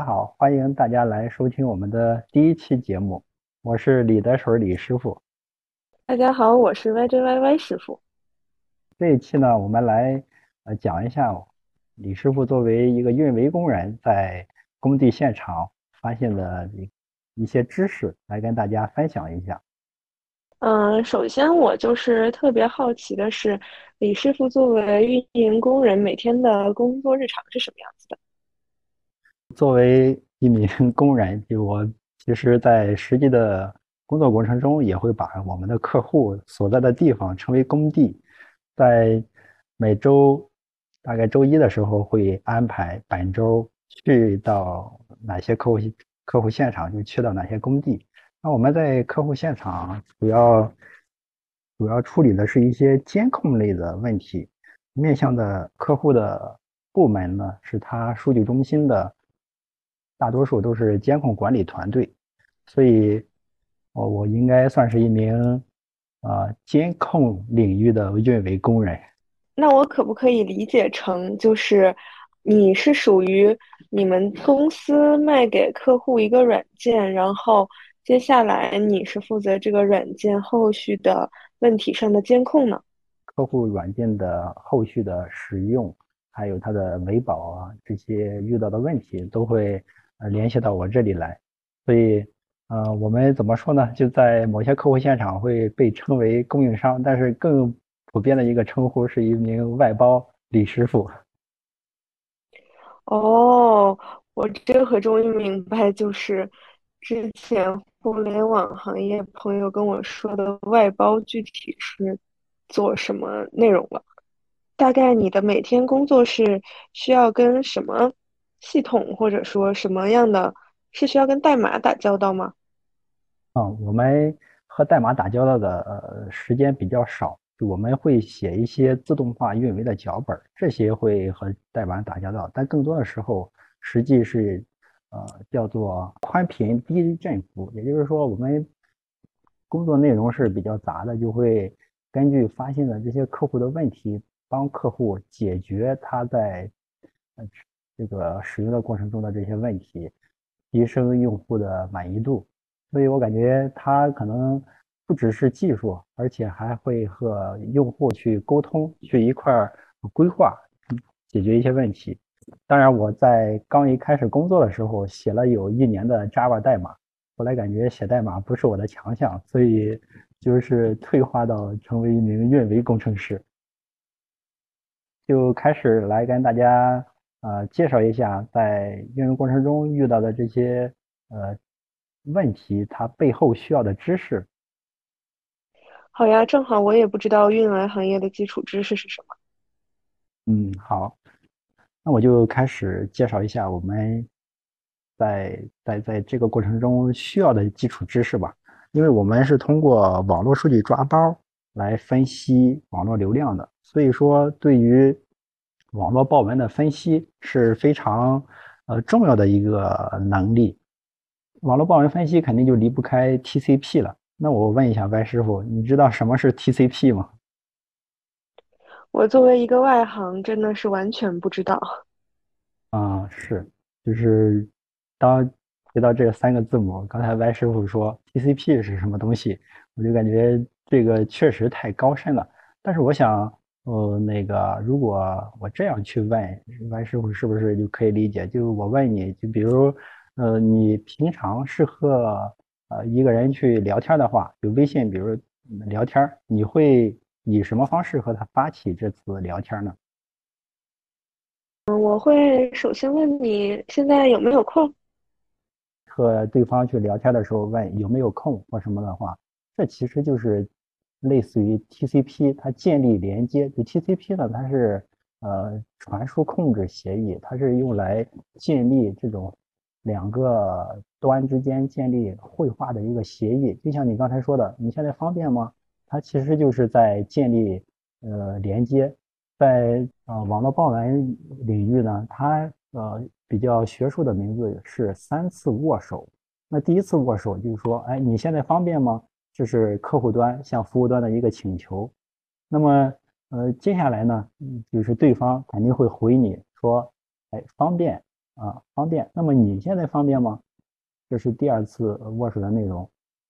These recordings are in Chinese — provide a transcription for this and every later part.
家好，欢迎大家来收听我们的第一期节目，我是李德水李师傅。大家好，我是 YJYY 师傅。这一期呢，我们来呃讲一下李师傅作为一个运维工人，在工地现场发现的一一些知识，来跟大家分享一下。嗯，首先我就是特别好奇的是，李师傅作为运营工人，每天的工作日常是什么样子的？作为一名工人，就我其实，在实际的工作过程中，也会把我们的客户所在的地方称为工地。在每周大概周一的时候，会安排本周去到哪些客户客户现场，就去到哪些工地。那我们在客户现场主要主要处理的是一些监控类的问题，面向的客户的部门呢，是他数据中心的。大多数都是监控管理团队，所以，我我应该算是一名啊监控领域的运维工人。那我可不可以理解成，就是你是属于你们公司卖给客户一个软件，然后接下来你是负责这个软件后续的问题上的监控呢？客户软件的后续的使用，还有它的维保啊，这些遇到的问题都会。呃，联系到我这里来，所以，呃，我们怎么说呢？就在某些客户现场会被称为供应商，但是更普遍的一个称呼是一名外包李师傅。哦，我这回终于明白，就是之前互联网行业朋友跟我说的外包具体是做什么内容了。大概你的每天工作是需要跟什么？系统或者说什么样的是需要跟代码打交道吗？啊，我们和代码打交道的呃时间比较少，我们会写一些自动化运维的脚本，这些会和代码打交道，但更多的时候实际是呃叫做宽频低振幅，也就是说我们工作内容是比较杂的，就会根据发现的这些客户的问题，帮客户解决他在呃。这个使用的过程中的这些问题，提升用户的满意度，所以我感觉它可能不只是技术，而且还会和用户去沟通，去一块儿规划，解决一些问题。当然，我在刚一开始工作的时候写了有一年的 Java 代码，后来感觉写代码不是我的强项，所以就是退化到成为一名运维工程师，就开始来跟大家。呃，介绍一下在运营过程中遇到的这些呃问题，它背后需要的知识。好呀，正好我也不知道运维行业的基础知识是什么。嗯，好，那我就开始介绍一下我们在在在这个过程中需要的基础知识吧。因为我们是通过网络数据抓包来分析网络流量的，所以说对于网络报文的分析是非常呃重要的一个能力。网络报文分析肯定就离不开 TCP 了。那我问一下歪师傅，你知道什么是 TCP 吗？我作为一个外行，真的是完全不知道。啊，是，就是当提到这三个字母，刚才歪师傅说 TCP 是什么东西，我就感觉这个确实太高深了。但是我想。呃，那个，如果我这样去问万师傅，是不是就可以理解？就我问你，就比如，呃，你平常是和呃一个人去聊天的话，就微信，比如聊天，你会以什么方式和他发起这次聊天呢？嗯，我会首先问你现在有没有空，和对方去聊天的时候问有没有空或什么的话，这其实就是。类似于 TCP，它建立连接。就 TCP 呢，它是呃传输控制协议，它是用来建立这种两个端之间建立绘画的一个协议。就像你刚才说的，你现在方便吗？它其实就是在建立呃连接。在呃网络报文领域呢，它呃比较学术的名字是三次握手。那第一次握手就是说，哎，你现在方便吗？这是客户端向服务端的一个请求，那么，呃，接下来呢，就是对方肯定会回你说，哎，方便，啊，方便。那么你现在方便吗？这是第二次握手的内容。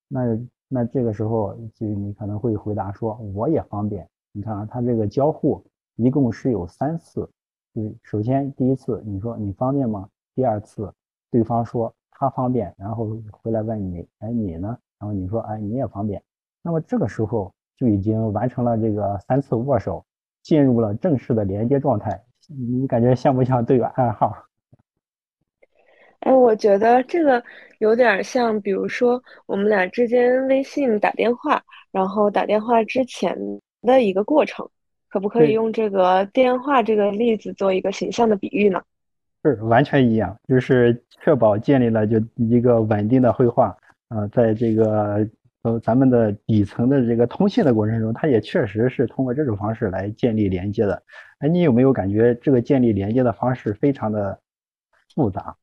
那那这个时候就你可能会回答说我也方便。你看啊，他这个交互一共是有三次。就是首先第一次你说你方便吗？第二次对方说他方便，然后回来问你，哎你呢？然后你说哎你也方便。那么这个时候就已经完成了这个三次握手，进入了正式的连接状态。你感觉像不像对个暗号？哎，我觉得这个有点像，比如说我们俩之间微信打电话，然后打电话之前的一个过程，可不可以用这个电话这个例子做一个形象的比喻呢？是完全一样，就是确保建立了就一个稳定的绘画啊，在这个呃咱们的底层的这个通信的过程中，它也确实是通过这种方式来建立连接的。哎，你有没有感觉这个建立连接的方式非常的复杂？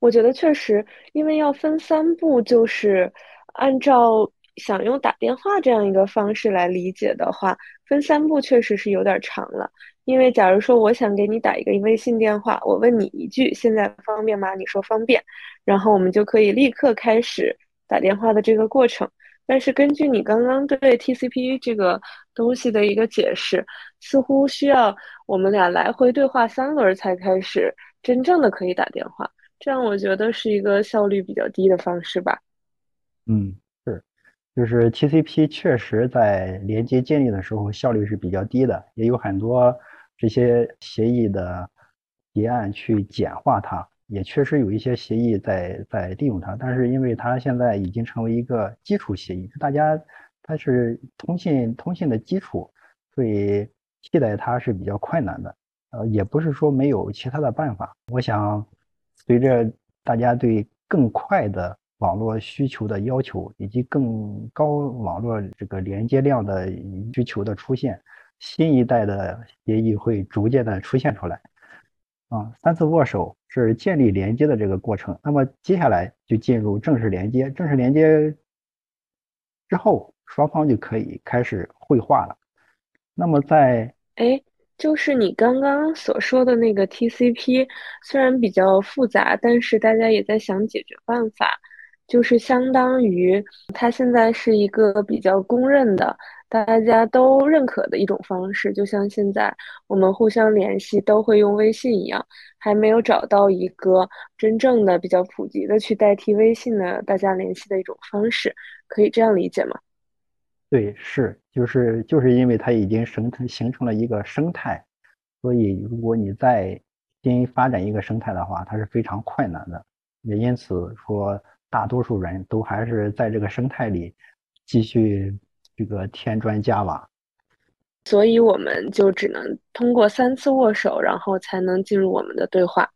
我觉得确实，因为要分三步，就是按照想用打电话这样一个方式来理解的话，分三步确实是有点长了。因为假如说我想给你打一个微信电话，我问你一句“现在方便吗？”你说方便，然后我们就可以立刻开始打电话的这个过程。但是根据你刚刚对 TCP 这个东西的一个解释，似乎需要我们俩来回对话三轮才开始真正的可以打电话。这样我觉得是一个效率比较低的方式吧。嗯，是，就是 TCP 确实在连接建立的时候效率是比较低的，也有很多这些协议的提案去简化它，也确实有一些协议在在利用它，但是因为它现在已经成为一个基础协议，大家它是通信通信的基础，所以替代它是比较困难的。呃，也不是说没有其他的办法，我想。随着大家对更快的网络需求的要求，以及更高网络这个连接量的需求的出现，新一代的协议会逐渐的出现出来。啊，三次握手是建立连接的这个过程，那么接下来就进入正式连接。正式连接之后，双方就可以开始绘画了。那么在哎。就是你刚刚所说的那个 TCP，虽然比较复杂，但是大家也在想解决办法。就是相当于它现在是一个比较公认的、大家都认可的一种方式，就像现在我们互相联系都会用微信一样，还没有找到一个真正的比较普及的去代替微信的大家联系的一种方式，可以这样理解吗？对，是，就是就是因为它已经形成形成了一个生态，所以如果你再新发展一个生态的话，它是非常困难的。也因此说，大多数人都还是在这个生态里继续这个添砖加瓦。所以我们就只能通过三次握手，然后才能进入我们的对话。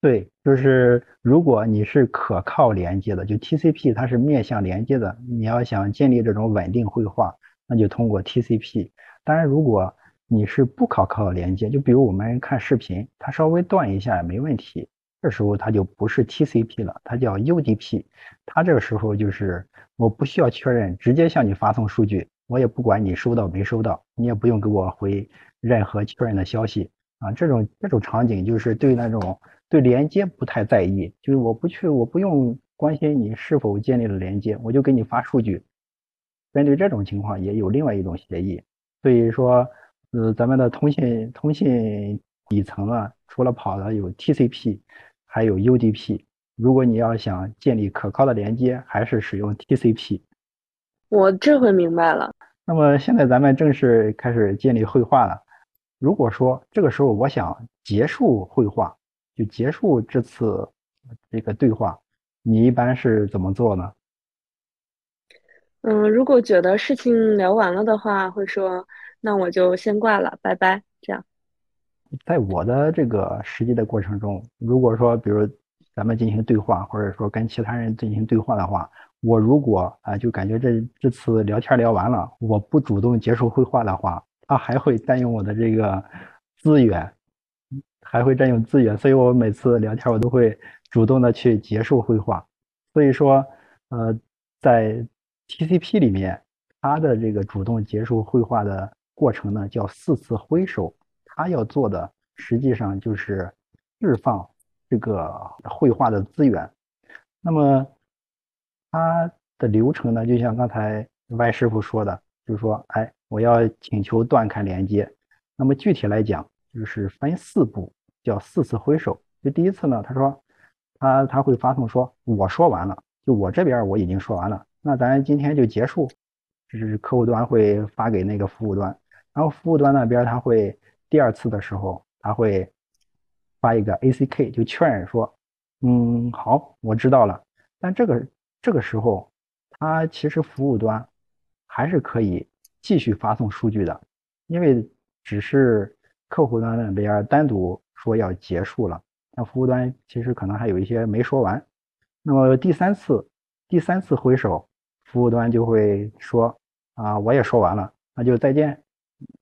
对，就是如果你是可靠连接的，就 TCP 它是面向连接的，你要想建立这种稳定绘画，那就通过 TCP。当然，如果你是不可靠连接，就比如我们看视频，它稍微断一下也没问题，这时候它就不是 TCP 了，它叫 UDP。它这个时候就是我不需要确认，直接向你发送数据，我也不管你收到没收到，你也不用给我回任何确认的消息啊。这种这种场景就是对那种。对连接不太在意，就是我不去，我不用关心你是否建立了连接，我就给你发数据。针对这种情况，也有另外一种协议。所以说，呃，咱们的通信通信底层啊，除了跑的有 TCP，还有 UDP。如果你要想建立可靠的连接，还是使用 TCP。我这回明白了。那么现在咱们正式开始建立绘画了。如果说这个时候我想结束绘画，就结束这次这个对话，你一般是怎么做呢？嗯，如果觉得事情聊完了的话，会说那我就先挂了，拜拜。这样，在我的这个实际的过程中，如果说比如咱们进行对话，或者说跟其他人进行对话的话，我如果啊就感觉这这次聊天聊完了，我不主动结束绘画的话，他还会占用我的这个资源。还会占用资源，所以我每次聊天我都会主动的去结束绘画。所以说，呃，在 TCP 里面，它的这个主动结束绘画的过程呢，叫四次挥手。他要做的实际上就是释放这个绘画的资源。那么它的流程呢，就像刚才 Y 师傅说的，就是说，哎，我要请求断开连接。那么具体来讲，就是分四步，叫四次挥手。就第一次呢，他说，他他会发送说，我说完了，就我这边我已经说完了，那咱今天就结束。就是客户端会发给那个服务端，然后服务端那边他会第二次的时候，他会发一个 ACK，就确认说，嗯，好，我知道了。但这个这个时候，他其实服务端还是可以继续发送数据的，因为只是客户端那边单独说要结束了，那服务端其实可能还有一些没说完。那么第三次，第三次回首，服务端就会说。啊，我也说完了，那就再见。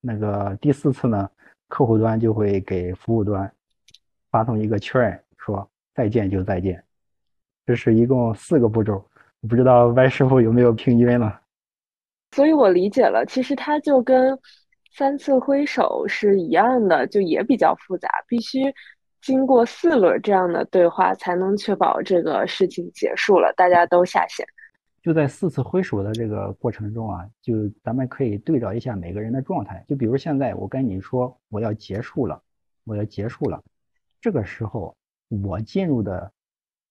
那个第四次呢，客户端就会给服务端发送一个确认，说再见就再见。这是一共四个步骤，不知道歪师傅有没有平均了？所以我理解了，其实它就跟三次挥手是一样的，就也比较复杂，必须经过四轮这样的对话，才能确保这个事情结束了，大家都下线。就在四次挥手的这个过程中啊，就咱们可以对照一下每个人的状态。就比如现在我跟你说我要结束了，我要结束了，这个时候我进入的，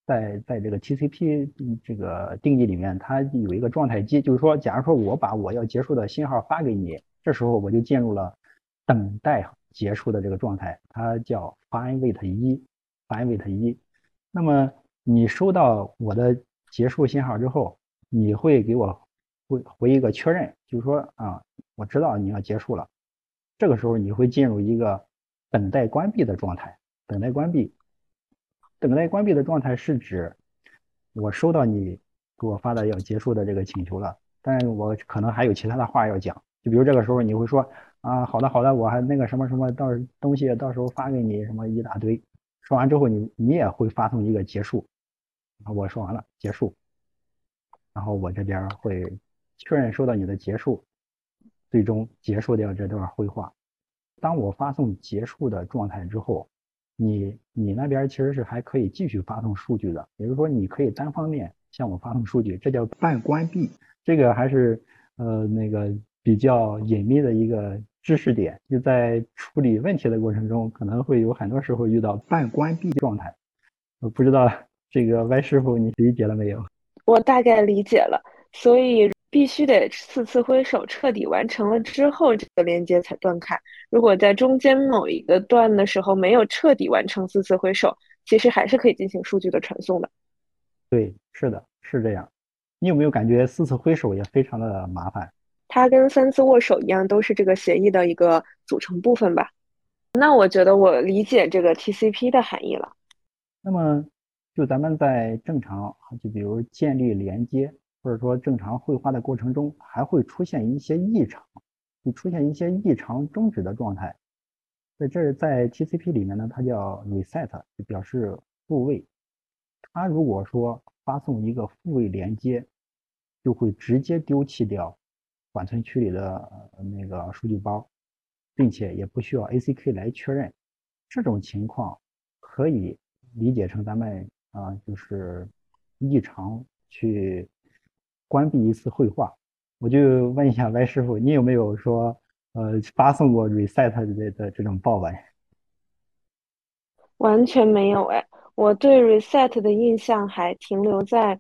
在在这个 TCP 这个定义里面，它有一个状态机，就是说，假如说我把我要结束的信号发给你，这时候我就进入了等待结束的这个状态，它叫 fine wait 一，fine wait 一。那么你收到我的结束信号之后，你会给我回回一个确认，就是说啊，我知道你要结束了。这个时候你会进入一个等待关闭的状态。等待关闭，等待关闭的状态是指我收到你给我发的要结束的这个请求了，但是我可能还有其他的话要讲。就比如这个时候你会说啊，好的好的，我还那个什么什么到东西到时候发给你什么一大堆。说完之后你你也会发送一个结束，我说完了结束。然后我这边会确认收到你的结束，最终结束掉这段绘画。当我发送结束的状态之后，你你那边其实是还可以继续发送数据的，也就是说你可以单方面向我发送数据，这叫半关闭。这个还是呃那个比较隐秘的一个知识点，就在处理问题的过程中，可能会有很多时候遇到半关闭状态。我不知道这个歪师傅你理解了没有？我大概理解了，所以必须得四次挥手彻底完成了之后，这个连接才断开。如果在中间某一个段的时候没有彻底完成四次挥手，其实还是可以进行数据的传送的。对，是的，是这样。你有没有感觉四次挥手也非常的麻烦？它跟三次握手一样，都是这个协议的一个组成部分吧？那我觉得我理解这个 TCP 的含义了。那么。就咱们在正常，就比如建立连接，或者说正常绘画的过程中，还会出现一些异常，会出现一些异常终止的状态。在这在 TCP 里面呢，它叫 reset，就表示复位。它如果说发送一个复位连接，就会直接丢弃掉缓存区里的那个数据包，并且也不需要 ACK 来确认。这种情况可以理解成咱们。啊，就是异常去关闭一次绘画，我就问一下 Y 师傅，你有没有说呃发送过 reset 的的这种报文？完全没有哎，我对 reset 的印象还停留在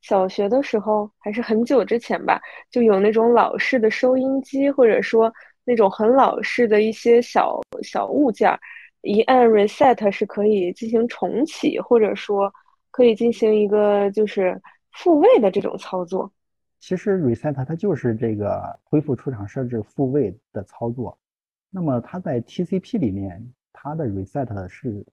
小学的时候，还是很久之前吧，就有那种老式的收音机，或者说那种很老式的一些小小物件儿。一按 reset 是可以进行重启，或者说可以进行一个就是复位的这种操作。其实 reset 它就是这个恢复出厂设置复位的操作。那么它在 TCP 里面，它的 reset 是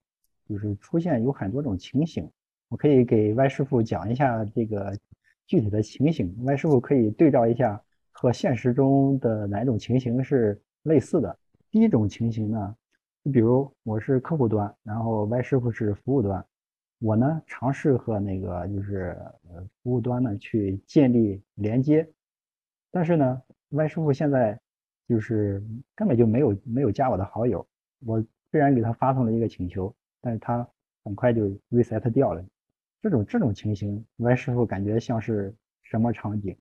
就是出现有很多种情形。我可以给 Y 师傅讲一下这个具体的情形，Y 师傅可以对照一下和现实中的哪种情形是类似的。第一种情形呢？你比如我是客户端，然后 Y 师傅是服务端，我呢尝试和那个就是呃服务端呢去建立连接，但是呢 Y 师傅现在就是根本就没有没有加我的好友，我虽然给他发送了一个请求，但是他很快就 reset 掉了。这种这种情形，Y 师傅感觉像是什么场景？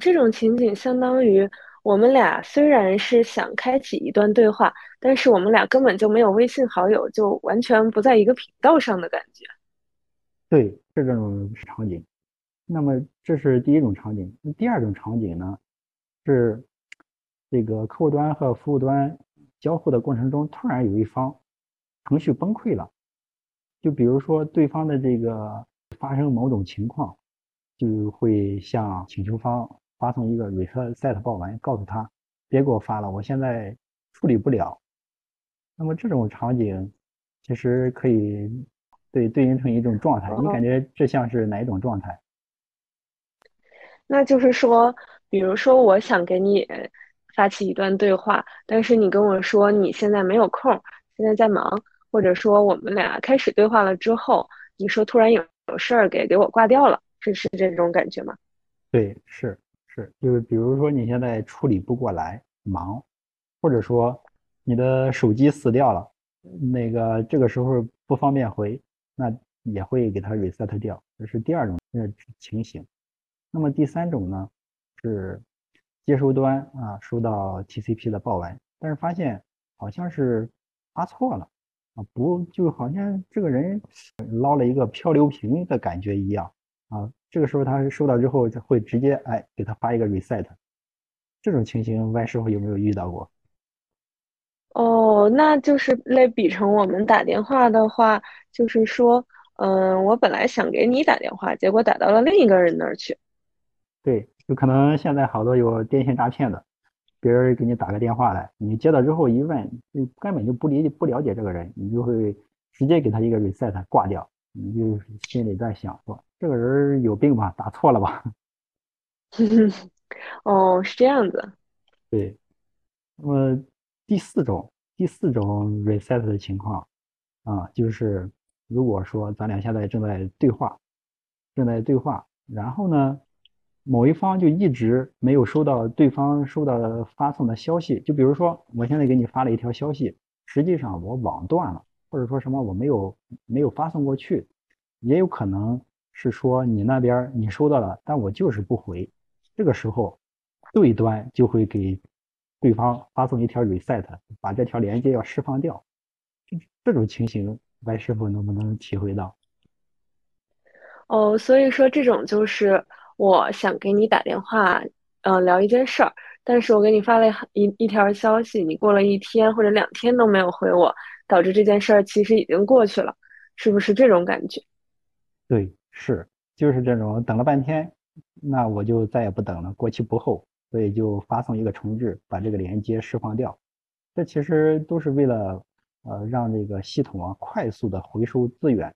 这种情景相当于我们俩虽然是想开启一段对话，但是我们俩根本就没有微信好友，就完全不在一个频道上的感觉。对，是这种场景。那么这是第一种场景。那第二种场景呢，是这个客户端和服务端交互的过程中，突然有一方程序崩溃了。就比如说对方的这个发生某种情况，就会向请求方发送一个 reset 报文，告诉他别给我发了，我现在处理不了。那么这种场景其实可以对对应成一种状态。你感觉这像是哪一种状态？那就是说，比如说我想给你发起一段对话，但是你跟我说你现在没有空，现在在忙。或者说我们俩开始对话了之后，你说突然有有事儿给给我挂掉了，是是这种感觉吗？对，是是，就是比如说你现在处理不过来，忙，或者说你的手机死掉了，那个这个时候不方便回，那也会给它 reset 掉，这是第二种情形。那么第三种呢，是接收端啊收到 TCP 的报文，但是发现好像是发错了啊。不，就好像这个人捞了一个漂流瓶的感觉一样啊。这个时候他收到之后，会直接哎给他发一个 reset。这种情形，Y 师傅有没有遇到过？哦，那就是类比成我们打电话的话，就是说，嗯，我本来想给你打电话，结果打到了另一个人那儿去。对，就可能现在好多有电信诈骗的。别人给你打个电话来，你接到之后一问，你根本就不理解、不了解这个人，你就会直接给他一个 reset 挂掉，你就心里在想说，这个人有病吧，打错了吧？哦，是这样子。对，那么第四种，第四种 reset 的情况啊，就是如果说咱俩现在正在对话，正在对话，然后呢？某一方就一直没有收到对方收到发送的消息，就比如说我现在给你发了一条消息，实际上我网断了，或者说什么我没有没有发送过去，也有可能是说你那边你收到了，但我就是不回，这个时候对端就会给对方发送一条 reset，把这条连接要释放掉，这种情形白师傅能不能体会到？哦，所以说这种就是。我想给你打电话，嗯，聊一件事儿，但是我给你发了一一条消息，你过了一天或者两天都没有回我，导致这件事儿其实已经过去了，是不是这种感觉？对，是，就是这种，等了半天，那我就再也不等了，过期不候，所以就发送一个重置，把这个连接释放掉。这其实都是为了，呃，让这个系统啊快速的回收资源。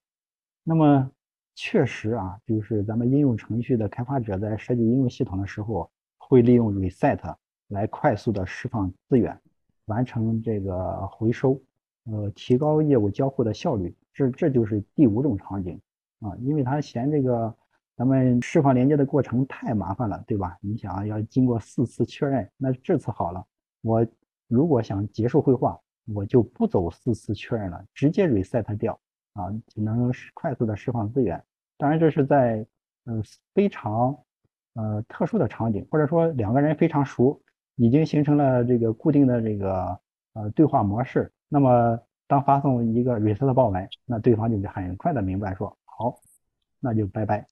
那么。确实啊，就是咱们应用程序的开发者在设计应用系统的时候，会利用 reset 来快速的释放资源，完成这个回收，呃，提高业务交互的效率。这这就是第五种场景啊，因为他嫌这个咱们释放连接的过程太麻烦了，对吧？你想要经过四次确认，那这次好了，我如果想结束会话，我就不走四次确认了，直接 reset 掉。啊，就能快速的释放资源。当然，这是在嗯非常呃特殊的场景，或者说两个人非常熟，已经形成了这个固定的这个呃对话模式。那么，当发送一个 reset 报文，那对方就很快的明白说好，那就拜拜。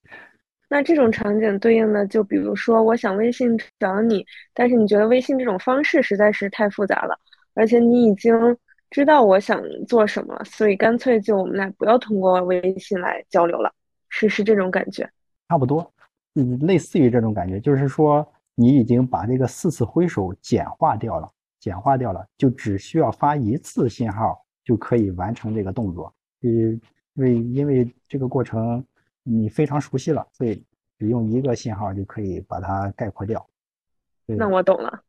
那这种场景对应的，就比如说，我想微信找你，但是你觉得微信这种方式实在是太复杂了，而且你已经。知道我想做什么，所以干脆就我们俩不要通过微信来交流了，是是这种感觉，差不多，嗯，类似于这种感觉，就是说你已经把这个四次挥手简化掉了，简化掉了，就只需要发一次信号就可以完成这个动作，嗯，因为因为这个过程你非常熟悉了，所以只用一个信号就可以把它概括掉。那我懂了，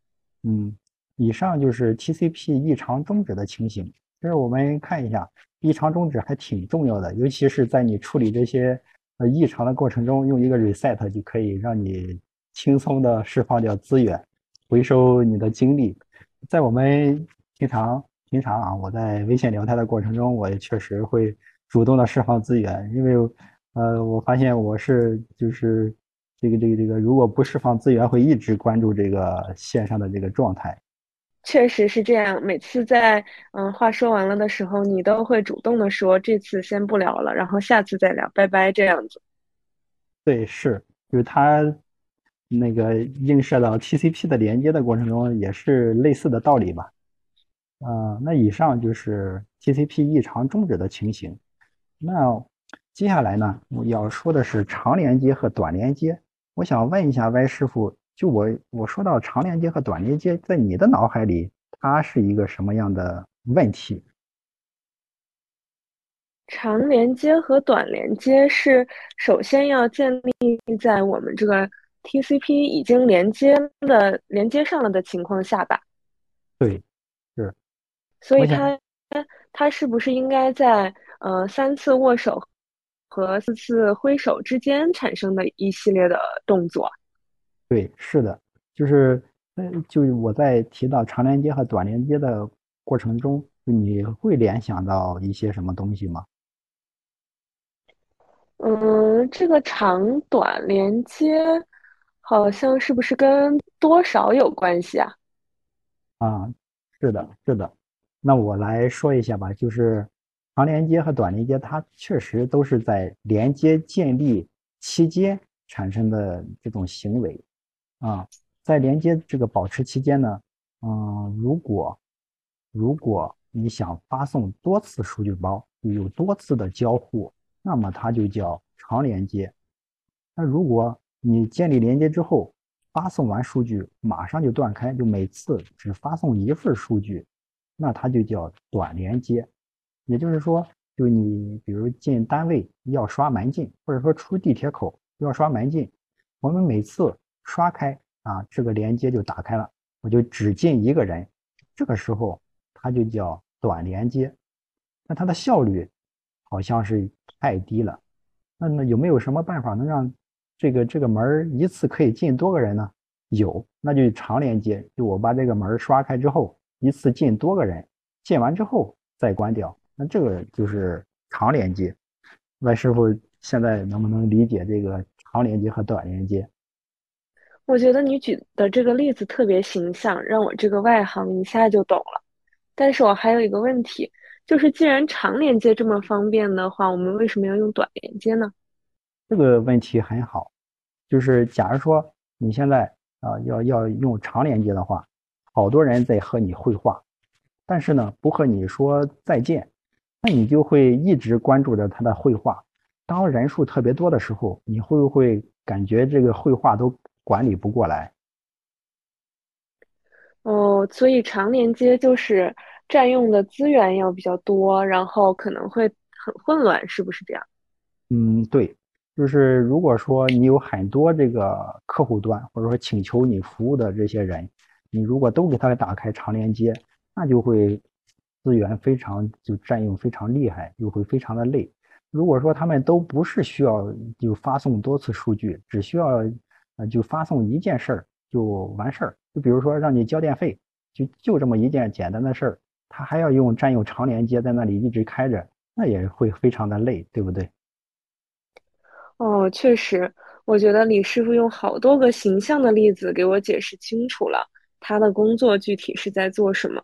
嗯。以上就是 TCP 异常终止的情形。就是我们看一下，异常终止还挺重要的，尤其是在你处理这些呃异常的过程中，用一个 reset 就可以让你轻松的释放掉资源，回收你的精力。在我们平常平常啊，我在微信聊天的过程中，我也确实会主动的释放资源，因为呃，我发现我是就是这个这个这个，如果不释放资源，会一直关注这个线上的这个状态。确实是这样，每次在嗯话说完了的时候，你都会主动的说这次先不聊了，然后下次再聊，拜拜这样子。对，是，就是它那个映射到 TCP 的连接的过程中，也是类似的道理吧。啊，那以上就是 TCP 异常终止的情形。那接下来呢，我要说的是长连接和短连接。我想问一下 Y 师傅。就我我说到长连接和短连接，在你的脑海里，它是一个什么样的问题？长连接和短连接是首先要建立在我们这个 TCP 已经连接的连接上了的情况下吧？对，是。所以它它是不是应该在呃三次握手和四次挥手之间产生的一系列的动作？对，是的，就是，嗯，就我在提到长连接和短连接的过程中，你会联想到一些什么东西吗？嗯，这个长短连接好像是不是跟多少有关系啊？啊，是的，是的。那我来说一下吧，就是长连接和短连接，它确实都是在连接建立期间产生的这种行为。啊，在连接这个保持期间呢，嗯，如果如果你想发送多次数据包，有多次的交互，那么它就叫长连接。那如果你建立连接之后，发送完数据马上就断开，就每次只发送一份数据，那它就叫短连接。也就是说，就你比如进单位要刷门禁，或者说出地铁口要刷门禁，我们每次。刷开啊，这个连接就打开了，我就只进一个人，这个时候它就叫短连接，那它的效率好像是太低了。那那有没有什么办法能让这个这个门一次可以进多个人呢？有，那就长连接，就我把这个门刷开之后，一次进多个人，进完之后再关掉，那这个就是长连接。外师傅现在能不能理解这个长连接和短连接？我觉得你举的这个例子特别形象，让我这个外行一下就懂了。但是我还有一个问题，就是既然长连接这么方便的话，我们为什么要用短连接呢？这个问题很好，就是假如说你现在啊要要用长连接的话，好多人在和你会话，但是呢不和你说再见，那你就会一直关注着他的会话。当人数特别多的时候，你会不会感觉这个会话都？管理不过来，哦，所以长连接就是占用的资源要比较多，然后可能会很混乱，是不是这样？嗯，对，就是如果说你有很多这个客户端或者说请求你服务的这些人，你如果都给他打开长连接，那就会资源非常就占用非常厉害，又会非常的累。如果说他们都不是需要就发送多次数据，只需要。就发送一件事儿就完事儿，就比如说让你交电费，就就这么一件简单的事儿，他还要用占用长连接在那里一直开着，那也会非常的累，对不对？哦，确实，我觉得李师傅用好多个形象的例子给我解释清楚了他的工作具体是在做什么，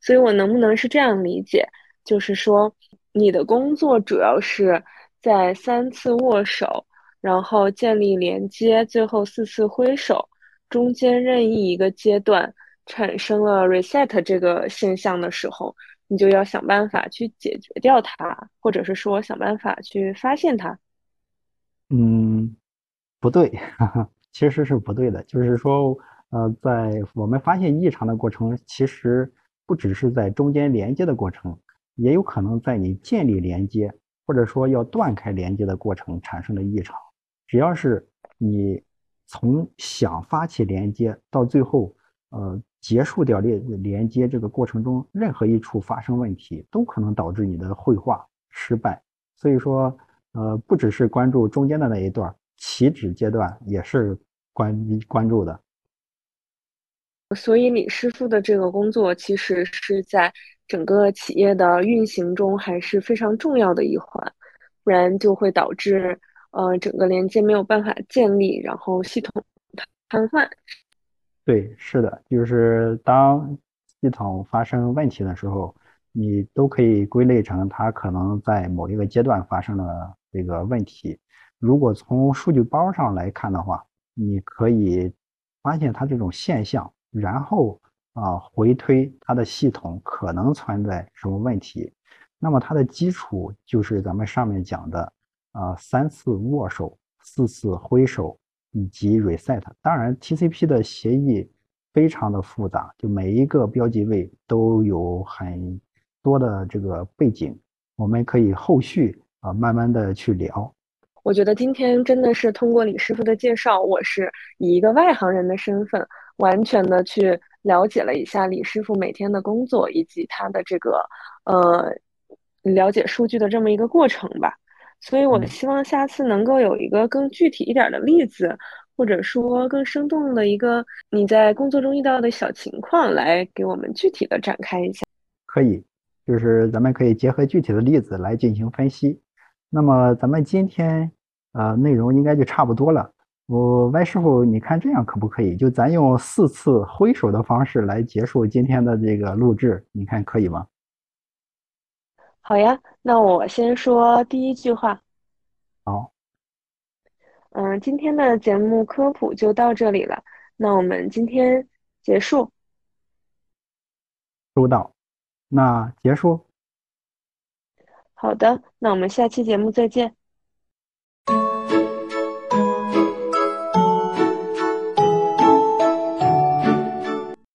所以我能不能是这样理解，就是说你的工作主要是在三次握手。然后建立连接，最后四次挥手，中间任意一个阶段产生了 reset 这个现象的时候，你就要想办法去解决掉它，或者是说想办法去发现它。嗯，不对，哈哈，其实是不对的。就是说，呃，在我们发现异常的过程，其实不只是在中间连接的过程，也有可能在你建立连接，或者说要断开连接的过程产生的异常。只要是你从想发起连接到最后，呃，结束掉连连接这个过程中，任何一处发生问题，都可能导致你的绘画失败。所以说，呃，不只是关注中间的那一段，起止阶段也是关关注的。所以李师傅的这个工作其实是在整个企业的运行中还是非常重要的一环，不然就会导致呃整个连接没有办法建立，然后系统瘫痪。对，是的，就是当系统发生问题的时候，你都可以归类成它可能在某一个阶段发生了这个问题。如果从数据包上来看的话，你可以发现它这种现象，然后啊回推它的系统可能存在什么问题。那么它的基础就是咱们上面讲的啊三次握手，四次挥手。以及 reset，当然 TCP 的协议非常的复杂，就每一个标记位都有很多的这个背景，我们可以后续啊慢慢的去聊。我觉得今天真的是通过李师傅的介绍，我是以一个外行人的身份，完全的去了解了一下李师傅每天的工作以及他的这个呃了解数据的这么一个过程吧。所以，我希望下次能够有一个更具体一点的例子，或者说更生动的一个你在工作中遇到的小情况，来给我们具体的展开一下。可以，就是咱们可以结合具体的例子来进行分析。那么，咱们今天呃内容应该就差不多了。我歪师傅，你看这样可不可以？就咱用四次挥手的方式来结束今天的这个录制，你看可以吗？好呀，那我先说第一句话。好，嗯，今天的节目科普就到这里了。那我们今天结束。收到，那结束。好的，那我们下期节目再见。